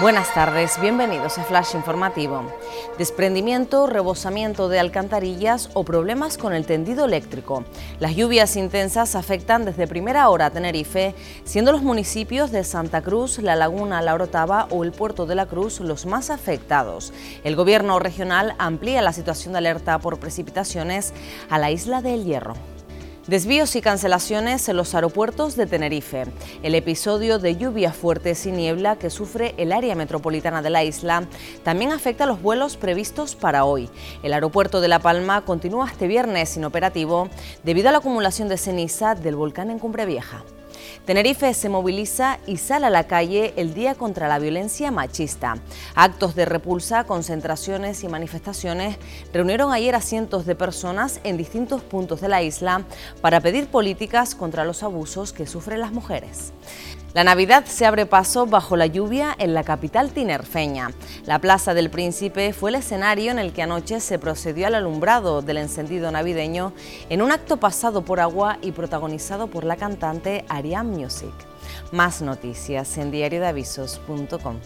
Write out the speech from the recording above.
Buenas tardes, bienvenidos a Flash Informativo. Desprendimiento, rebosamiento de alcantarillas o problemas con el tendido eléctrico. Las lluvias intensas afectan desde primera hora a Tenerife, siendo los municipios de Santa Cruz, La Laguna, La Orotava o el Puerto de la Cruz los más afectados. El gobierno regional amplía la situación de alerta por precipitaciones a la isla de El Hierro. Desvíos y cancelaciones en los aeropuertos de Tenerife. El episodio de lluvia fuertes y niebla que sufre el área metropolitana de la isla también afecta a los vuelos previstos para hoy. El aeropuerto de La Palma continúa este viernes inoperativo debido a la acumulación de ceniza del volcán en Cumbre Vieja. Tenerife se moviliza y sale a la calle el día contra la violencia machista. Actos de repulsa, concentraciones y manifestaciones reunieron ayer a cientos de personas en distintos puntos de la isla para pedir políticas contra los abusos que sufren las mujeres. La Navidad se abre paso bajo la lluvia en la capital tinerfeña. La Plaza del Príncipe fue el escenario en el que anoche se procedió al alumbrado del encendido navideño en un acto pasado por agua y protagonizado por la cantante Music. Más noticias en diariodeavisos.com.